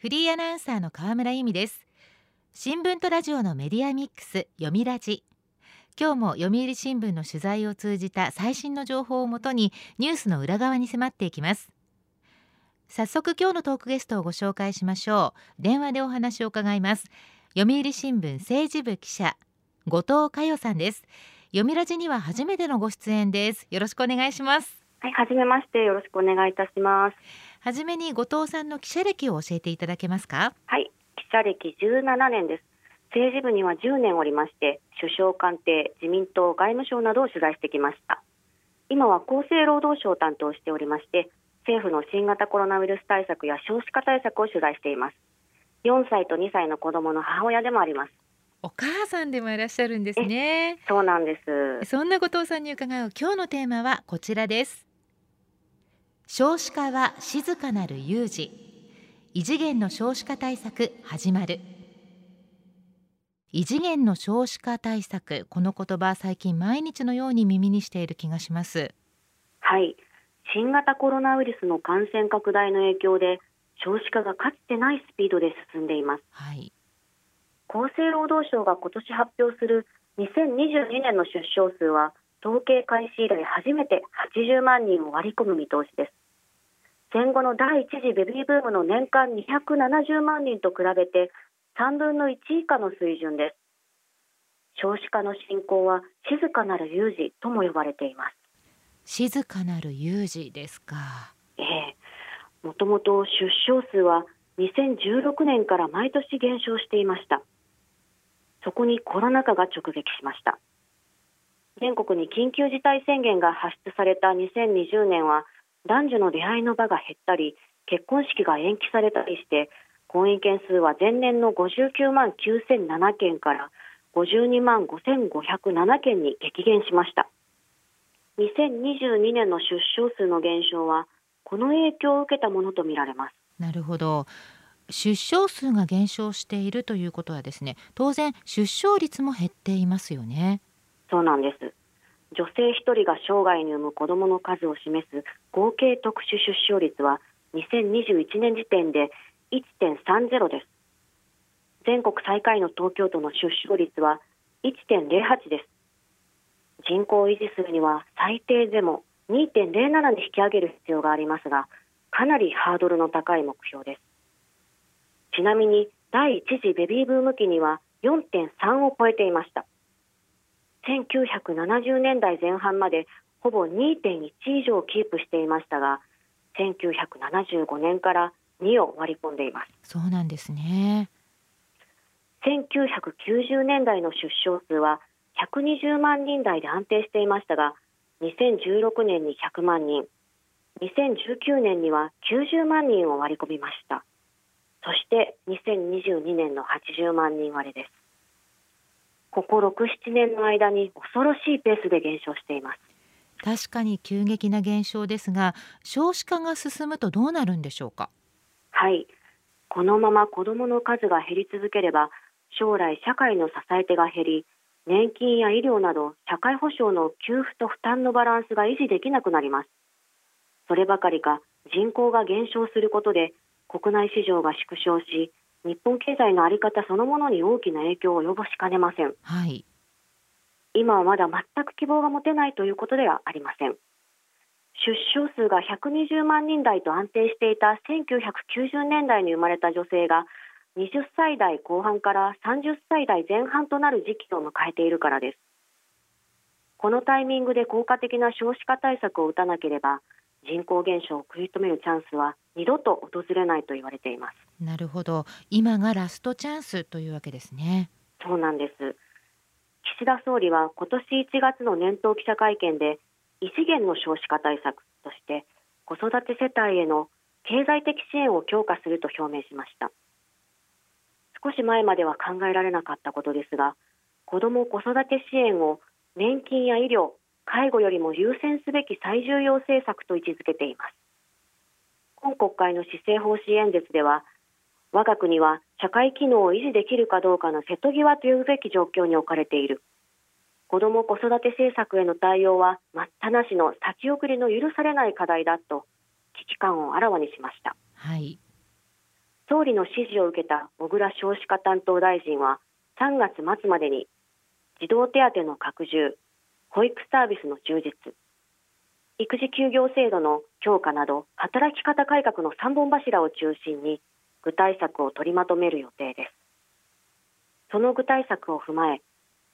フリーアナウンサーの河村由美です。新聞とラジオのメディアミックス読みラジ。今日も読売新聞の取材を通じた最新の情報をもとにニュースの裏側に迫っていきます。早速今日のトークゲストをご紹介しましょう。電話でお話を伺います。読売新聞政治部記者後藤佳代さんです。読みラジには初めてのご出演です。よろしくお願いします。はい、はめまして。よろしくお願いいたします。はじめに後藤さんの記者歴を教えていただけますか？はい。記者歴17年です。政治部には10年おりまして首相官邸自民党外務省などを取材してきました。今は厚生労働省を担当しておりまして政府の新型コロナウイルス対策や少子化対策を取材しています。4歳と2歳の子供の母親でもあります。お母さんでもいらっしゃるんですね。そうなんです。そんな後藤さんに伺う今日のテーマはこちらです少子化は静かなる有事。異次元の少子化対策始まる。異次元の少子化対策この言葉最近毎日のように耳にしている気がします。はい。新型コロナウイルスの感染拡大の影響で少子化がかつてないスピードで進んでいます、はい、厚生労働省が今年発表する2022年の出生数は統計開始以来初めて80万人を割り込む見通しです。戦後の第一次ベビーブームの年間270万人と比べて3分の1以下の水準です。少子化の進行は静かなる有事とも呼ばれています。静かなる有事ですか。ええ。もともと出生数は2016年から毎年減少していました。そこにコロナ禍が直撃しました全国に緊急事態宣言が発出された2020年は男女の出会いの場が減ったり結婚式が延期されたりして婚姻件数は前年の59万9007件から52万5507件に激減しました。2022年の出生数の減少はこの影響を受けたものとみられます。なるほど。出生数が減少しているということはですね当然出生率も減っていますよね。そうなんです女性1人が生涯に産む子どもの数を示す合計特殊出生率は2021年時点で1.30です。全国最下位の東京都の出生率は1.08です。人口を維持するには最低でも2.07に引き上げる必要がありますがかなりハードルの高い目標です。ちなみに第一次ベビーブーム期には4.3を超えていました。1970年代前半までほぼ2.1以上キープしていましたが1975年から2を割り込んでいます。そうなんですね。1990年代の出生数は120万人台で安定していましたが2016年に100万人2019年には90万人を割り込みました。そして2022年の80万人割れですここ6、7年の間に恐ろしいペースで減少しています。確かに急激な減少ですが少子化が進むとどうなるんでしょうか？はい。このまま子どもの数が減り続ければ将来社会の支え手が減り年金や医療など社会保障の給付と負担のバランスが維持できなくなります。そればかりか人口が減少することで国内市場が縮小し日本経済の在り方そのものに大きな影響を及ぼしかねません、はい、今はまだ全く希望が持てないということではありません。出生数が120万人台と安定していた1990年代に生まれた女性が20歳代後半から30歳代前半となる時期を迎えているからです。このタイミングで効果的な少子化対策を打たなければ人口減少を食い止めるチャンスは二度と訪れないと言われています。なるほど。今がラストチャンスというわけですね。そうなんです。岸田総理は今年1月の年頭記者会見で異次元の少子化対策として子育て世帯への経済的支援を強化すると表明しました。少し前までは考えられなかったことですが子ども子育て支援を年金や医療介護よりも優先すべき最重要政策と位置づけています。今国会の施政方針演説では我が国は社会機能を維持できるかどうかの瀬戸際というべき状況に置かれている。子ども子育て政策への対応は待ったなしの先送りの許されない課題だと危機感をあらわにしました、はい、総理の指示を受けた小倉少子化担当大臣は3月末までに児童手当の拡充保育サービスの充実。育児休業制度の強化など働き方改革の3本柱を中心に具体策を取りまとめる予定です。その具体策を踏まえ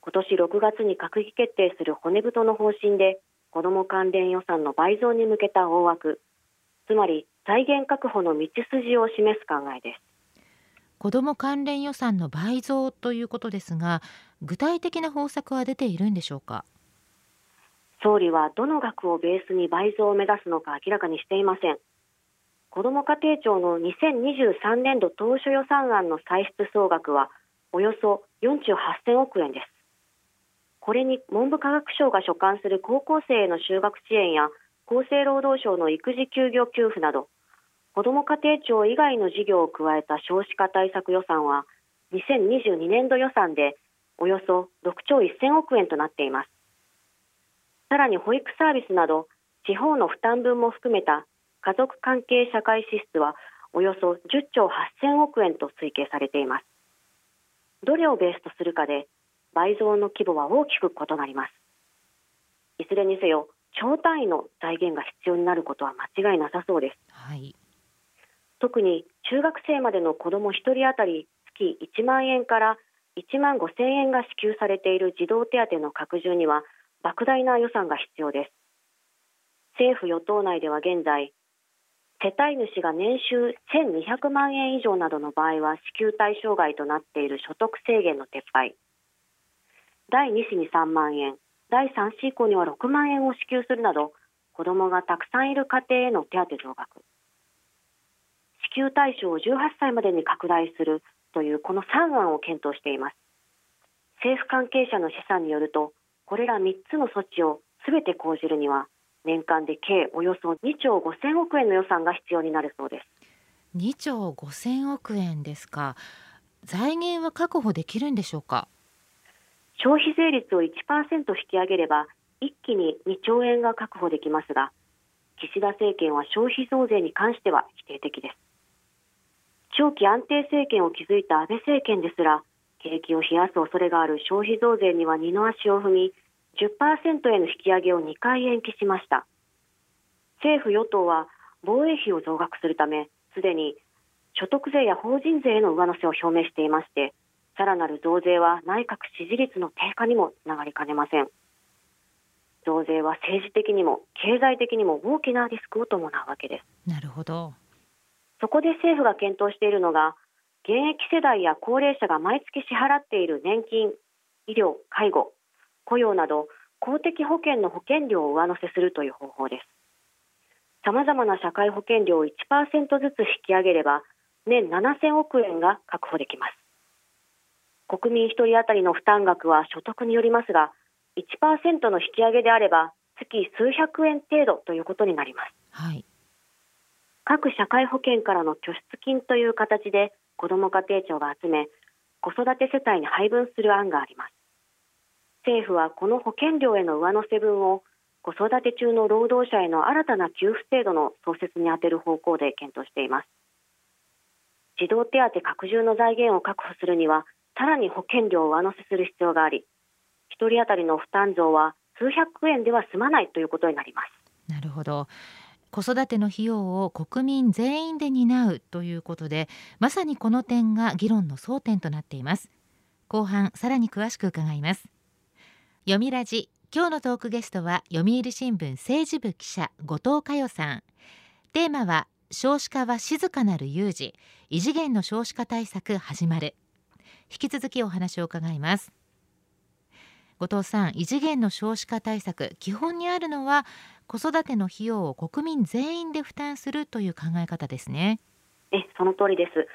今年6月に閣議決定する骨太の方針で子ども関連予算の倍増に向けた大枠つまり財源確保の道筋を示す考えです。子ども関連予算の倍増ということですが具体的な方策は出ているんでしょうか？総理はどの額をベースに倍増を目指すのか明らかにしていません。子ども家庭庁の2023年度当初予算案の歳出総額はおよそ4兆8000億円です。これに文部科学省が所管する高校生への就学支援や厚生労働省の育児休業給付など子ども家庭庁以外の事業を加えた少子化対策予算は2022年度予算でおよそ6兆1000億円となっています。さらに保育サービスなど地方の負担分も含めた家族関係社会支出はおよそ10兆8000億円と推計されています。どれをベースとするかで倍増の規模は大きく異なります。いずれにせよ超単位の財源が必要になることは間違いなさそうです、はい、特に中学生までの子ども1人当たり月1万円から1万5千円が支給されている児童手当の拡充には莫大な予算が必要です。政府与党内では現在世帯主が年収1200万円以上などの場合は支給対象外となっている所得制限の撤廃。第2子に3万円。第3子以降には6万円を支給するなど子どもがたくさんいる家庭への手当増額。支給対象を18歳までに拡大するというこの3案を検討しています。政府関係者の試算によるとこれら3つの措置をすべて講じるには年間で計およそ2兆5000億円の予算が必要になるそうです。2兆5000億円ですか。財源は確保できるんでしょうか？消費税率を1%引き上げれば一気に2兆円が確保できますが岸田政権は消費増税に関しては否定的です。長期安定政権を築いた安倍政権ですら景気を冷やす恐れがある消費増税には二の足を踏み10%への引き上げを2回延期しました。政府与党は防衛費を増額するためすでに所得税や法人税への上乗せを表明していましてさらなる増税は内閣支持率の低下にもつながりかねません。増税は政治的にも経済的にも大きなリスクを伴うわけです。なるほど。そこで政府が検討しているのが現役世代や高齢者が毎月支払っている年金医療介護雇用など公的保険の保険料を上乗せするという方法です。さまざまな社会保険料を1%ずつ引き上げれば年7000億円が確保できます。国民1人当たりの負担額は所得によりますが1%の引き上げであれば月数百円程度ということになります、はい、各社会保険からの拠出金という形で子ども家庭庁が集め子育て世帯に配分する案があります。政府はこの保険料への上乗せ分を子育て中の労働者への新たな給付制度の創設に充てる方向で検討しています。児童手当拡充の財源を確保するにはさらに保険料を上乗せする必要があり1人当たりの負担増は数百円では済まないということになります。なるほど。子育ての費用を国民全員で担うということでまさにこの点が議論の争点となっています。後半さらに詳しく伺います。読みラジ今日のトークゲストは読売新聞政治部記者後藤佳代さん。テーマは少子化は静かなる有事。異次元の少子化対策始まる。引き続きお話を伺います。後藤さん異次元の少子化対策基本にあるのは子育ての費用を国民全員で負担するという考え方ですね。えその通りです。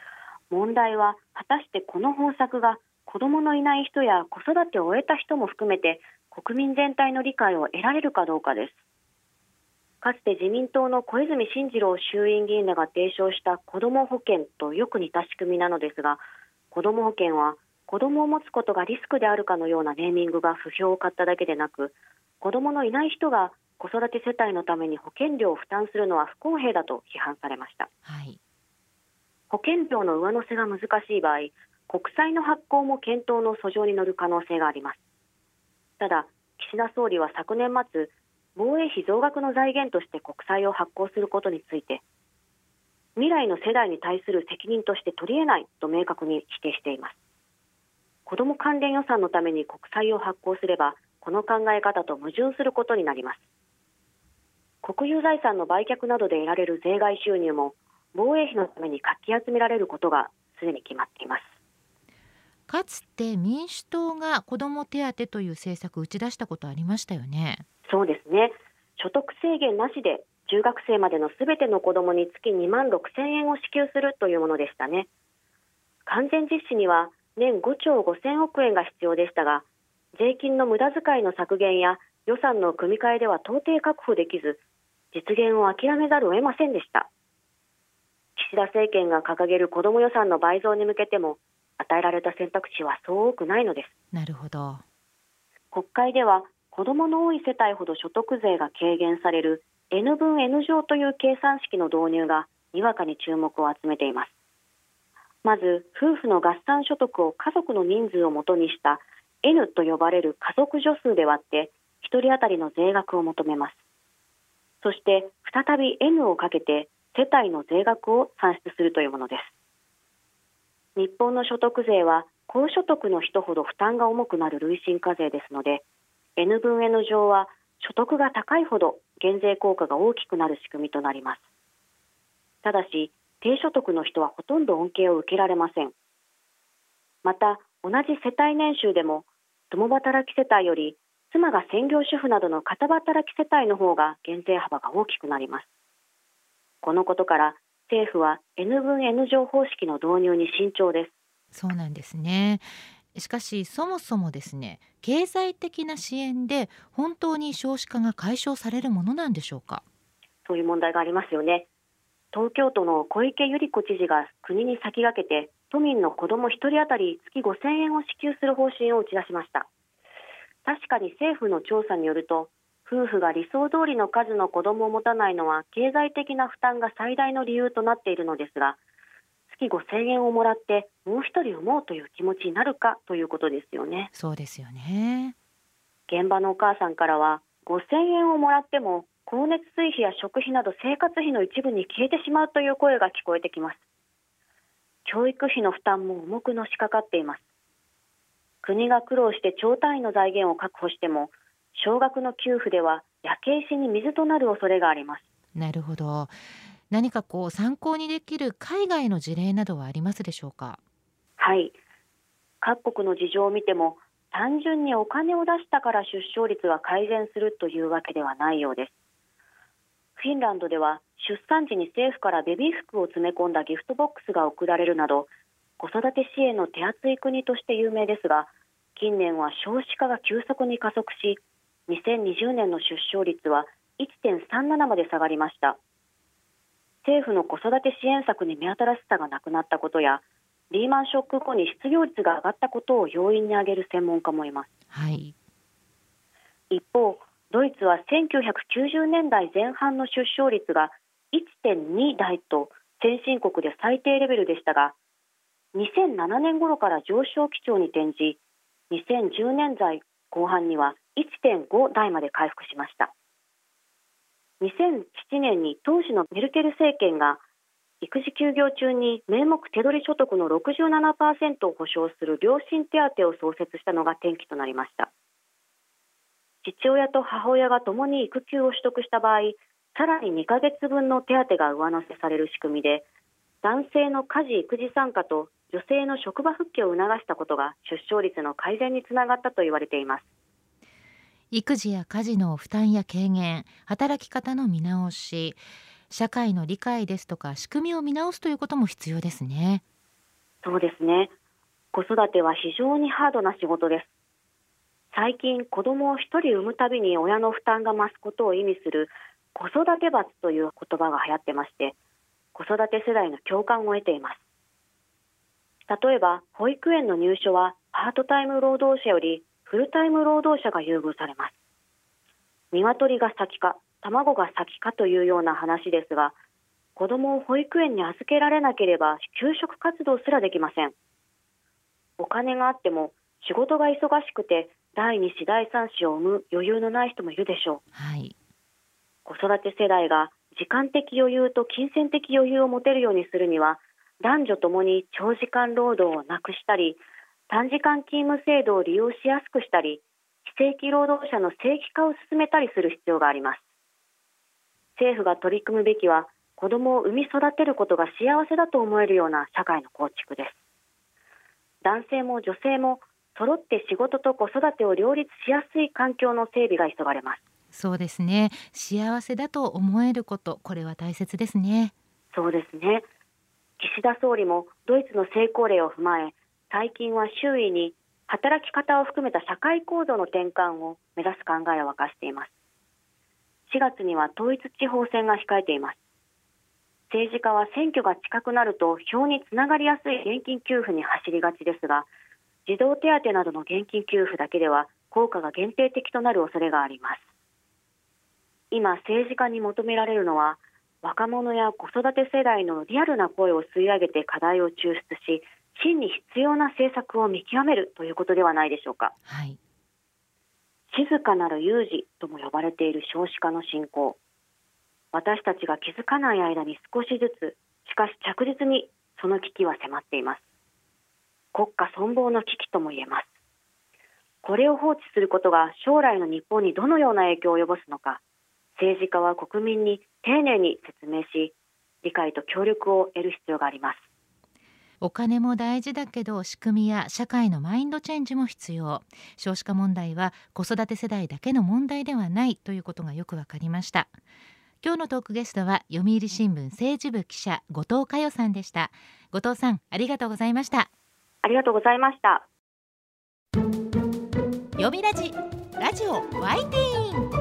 問題は果たしてこの方策が子どものいない人や子育てを終えた人も含めて国民全体の理解を得られるかどうかです。かつて自民党の小泉進次郎衆院議員らが提唱した子ども保険とよく似た仕組みなのですが子ども保険は子どもを持つことがリスクであるかのようなネーミングが不評を買っただけでなく子どものいない人が子育て世帯のために保険料を負担するのは不公平だと批判されました、はい、保険料の上乗せが難しい場合国債の発行も検討の訴状に乗る可能性があります。ただ岸田総理は昨年末防衛費増額の財源として国債を発行することについて未来の世代に対する責任として取り得ないと明確に否定しています。子ども関連予算のために国債を発行すればこの考え方と矛盾することになります国有財産の売却などで得られる税外収入も防衛費のためにかき集められることがすでに決まっています。かつて民主党が子ども手当という政策を打ち出したことありましたよね。そうですね。所得制限なしで中学生までのすべての子どもに月2万6千円を支給するというものでしたね。完全実施には年5兆5千億円が必要でしたが税金の無駄遣いの削減や予算の組み替えでは到底確保できず実現を諦めざるを得ませんでした。岸田政権が掲げる子ども予算の倍増に向けても与えられた選択肢はそう多くないのです。なるほど。国会では子どもの多い世帯ほど所得税が軽減される N 分 N 乗という計算式の導入がにわかに注目を集めています。まず夫婦の合算所得を家族の人数をもとにした N と呼ばれる家族女数で割って1人当たりの税額を求めますそして再び N をかけて世帯の税額を算出するというものです。日本の所得税は高所得の人ほど負担が重くなる累進課税ですので N 分 N 乗は所得が高いほど減税効果が大きくなる仕組みとなります。ただし低所得の人はほとんど恩恵を受けられません。また同じ世帯年収でも共働き世帯より妻が専業主婦などの片働き世帯の方が減税幅が大きくなります。このことから政府は N 分 N 乗方式の導入に慎重です。そうなんですね。しかしそもそもですね経済的な支援で本当に少子化が解消されるものなんでしょうか？そういう問題がありますよね。東京都の小池百合子知事が国に先駆けて都民の子ども1人当たり月5000円を支給する方針を打ち出しました確かに政府の調査によると夫婦が理想通りの数の子どもを持たないのは経済的な負担が最大の理由となっているのですが月5000円をもらってもう一人産もうという気持ちになるかということですよね。そうですよね。現場のお母さんからは5000円をもらっても光熱水費や食費など生活費の一部に消えてしまうという声が聞こえてきます。教育費の負担も重くのしかかっています国が苦労して超単位の財源を確保しても少額の給付では焼け石に水となる恐れがあります。なるほど。何かこう参考にできる海外の事例などはありますでしょうか？はい。各国の事情を見ても単純にお金を出したから出生率が改善するというわけではないようです。フィンランドでは出産時に政府からベビー服を詰め込んだギフトボックスが贈られるなど子育て支援の手厚い国として有名ですが近年は少子化が急速に加速し2020年の出生率は1.37まで下がりました。政府の子育て支援策に目新しさがなくなったことやリーマンショック後に失業率が上がったことを要因に挙げる専門家もいます、はい、一方ドイツは1990年代前半の出生率が1.2台と先進国で最低レベルでしたが2007年頃から上昇基調に転じ2010年代後半には1.5台まで回復しました。2007年に当時のメルケル政権が育児休業中に名目手取り所得の67%を保障する両親手当を創設したのが転機となりました。父親と母親が共に育休を取得した場合さらに2ヶ月分の手当が上乗せされる仕組みで男性の家事育児参加と女性の職場復帰を促したことが出生率の改善につながったと言われています。育児や家事の負担や軽減働き方の見直し社会の理解ですとか仕組みを見直すということも必要ですね。そうですね。子育ては非常にハードな仕事です。最近子供を一人産むたびに親の負担が増すことを意味する子育て罰という言葉が流行ってまして子育て世代の共感を得ています例えば保育園の入所はパートタイム労働者よりフルタイム労働者が優遇されます。鶏が先か卵が先かというような話ですが子供を保育園に預けられなければ給食活動すらできません。お金があっても仕事が忙しくて第2子第3子を産む余裕のない人もいるでしょう、はい、子育て世代が時間的余裕と金銭的余裕を持てるようにするには男女ともに長時間労働をなくしたり短時間勤務制度を利用しやすくしたり非正規労働者の正規化を進めたりする必要があります。政府が取り組むべきは子どもを産み育てることが幸せだと思えるような社会の構築です。男性も女性も揃って仕事と子育てを両立しやすい環境の整備が急がれます。そうですね。幸せだと思えることこれは大切ですね。そうですね岸田総理もドイツの成功例を踏まえ最近は周囲に働き方を含めた社会構造の転換を目指す考えを明かしています。4月には統一地方選が控えています。政治家は選挙が近くなると票につながりやすい現金給付に走りがちですが児童手当などの現金給付だけでは効果が限定的となる恐れがあります。今政治家に求められるのは若者や子育て世代のリアルな声を吸い上げて課題を抽出し真に必要な政策を見極めるということではないでしょうか、はい、静かなる有事とも呼ばれている少子化の進行。私たちが気づかない間に少しずつしかし着実にその危機は迫っています。国家存亡の危機とも言えます。これを放置することが将来の日本にどのような影響を及ぼすのか政治家は国民に丁寧に説明し理解と協力を得る必要があります。お金も大事だけど仕組みや社会のマインドチェンジも必要。少子化問題は子育て世代だけの問題ではないということがよくわかりました。今日のトークゲストは読売新聞政治部記者後藤佳代さんでした。後藤さんありがとうございました。ありがとうございました。読みラジラジオワイティーン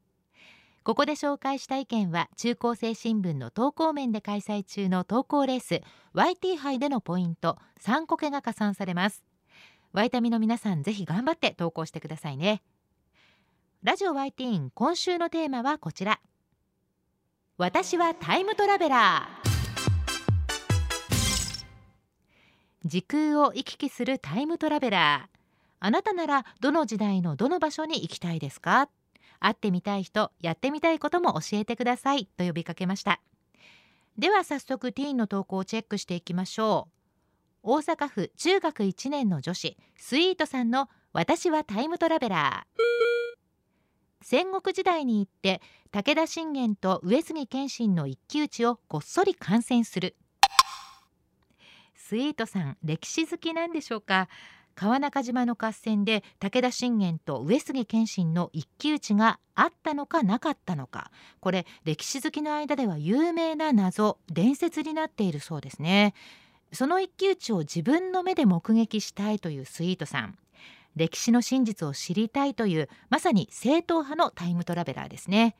ここで紹介した意見は中高生新聞の投稿面で開催中の投稿レース YT 杯でのポイント3個けが加算されます。ワイタミの皆さんぜひ頑張って投稿してくださいね。ラジオワイティ今週のテーマはこちら。私はタイムトラベラー。時空を行き来するタイムトラベラー。あなたならどの時代のどの場所に行きたいですか？会ってみたい人やってみたいことも教えてくださいと呼びかけました。では早速ティーンの投稿をチェックしていきましょう。大阪府中学1年の女子スイートさんの私はタイムトラベラー。戦国時代に行って武田信玄と上杉謙信の一騎打ちをこっそり観戦する。スイートさん歴史好きなんでしょうか？川中島の合戦で武田信玄と上杉謙信の一騎打ちがあったのかなかったのか。これ歴史好きの間では有名な謎伝説になっているそうですね。その一騎打ちを自分の目で目撃したいというスイートさん。歴史の真実を知りたいというまさに正統派のタイムトラベラーですね。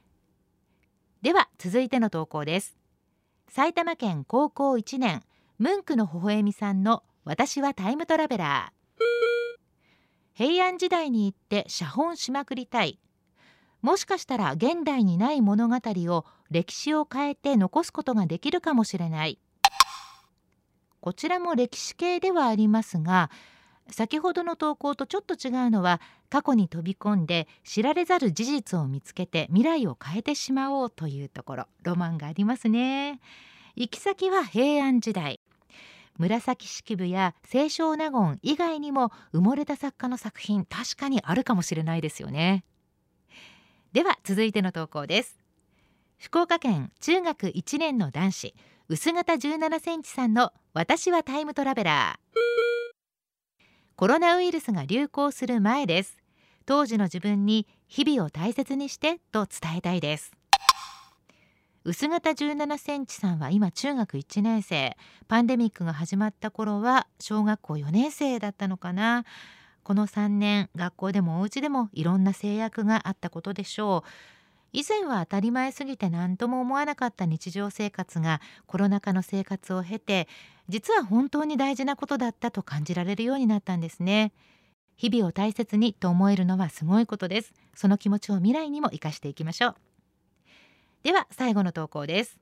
では続いての投稿です。埼玉県高校1年ムンクの微笑みさんの私はタイムトラベラー。平安時代に行って写本しまくりたい。もしかしたら現代にない物語を歴史を変えて残すことができるかもしれない。こちらも歴史系ではありますが先ほどの投稿とちょっと違うのは過去に飛び込んで知られざる事実を見つけて未来を変えてしまおうというところ。ロマンがありますね。行き先は平安時代。紫式部や清少納言以外にも埋もれた作家の作品確かにあるかもしれないですよね。では続いての投稿です。福岡県中学1年の男子薄型17センチさんの私はタイムトラベラー。コロナウイルスが流行する前です。当時の自分に日々を大切にしてと伝えたいです。薄型17センチさんは今中学1年生。パンデミックが始まった頃は小学校4年生だったのかな。この3年学校でもお家でもいろんな制約があったことでしょう。以前は当たり前すぎて何とも思わなかった日常生活がコロナ禍の生活を経て実は本当に大事なことだったと感じられるようになったんですね。日々を大切にと思えるのはすごいことです。その気持ちを未来にも生かしていきましょう。では最後の投稿です。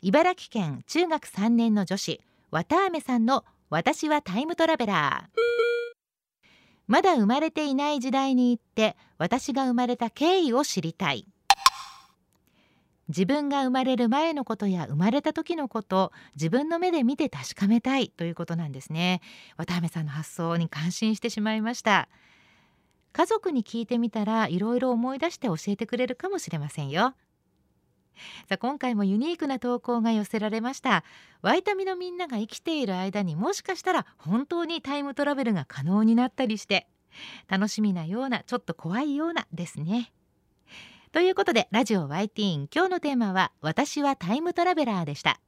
茨城県中学3年の女子綿あめさんの私はタイムトラベラー。まだ生まれていない時代に行って私が生まれた経緯を知りたい。自分が生まれる前のことや生まれた時のこと自分の目で見て確かめたいということなんですね。渡辺さんの発想に感心してしまいました。家族に聞いてみたらいろいろ思い出して教えてくれるかもしれませんよ。さあ今回もユニークな投稿が寄せられました。ワイタミのみんなが生きている間にもしかしたら本当にタイムトラベルが可能になったりして楽しみなようなちょっと怖いようなですね。ということでラジオ YT 今日のテーマは私はタイムトラベラーでした。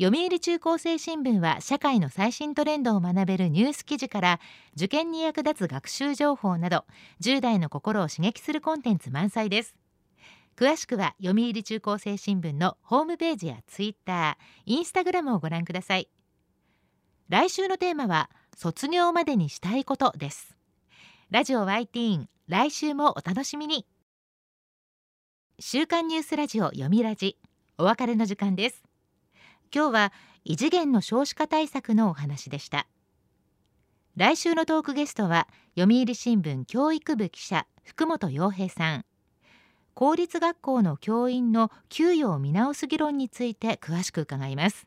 読売中高生新聞は社会の最新トレンドを学べるニュース記事から受験に役立つ学習情報など10代の心を刺激するコンテンツ満載です。詳しくは読売中高生新聞のホームページやツイッター、インスタグラムをご覧ください。来週のテーマは卒業までにしたいことです。ラジオ YT 来週もお楽しみに。週刊ニュースラジオ読みラジお別れの時間です。今日は異次元の少子化対策のお話でした。来週のトークゲストは読売新聞教育部記者福本洋平さん。公立学校の教員の給与を見直す議論について詳しく伺います。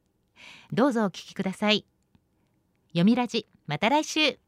どうぞお聞きください。読みラジまた来週。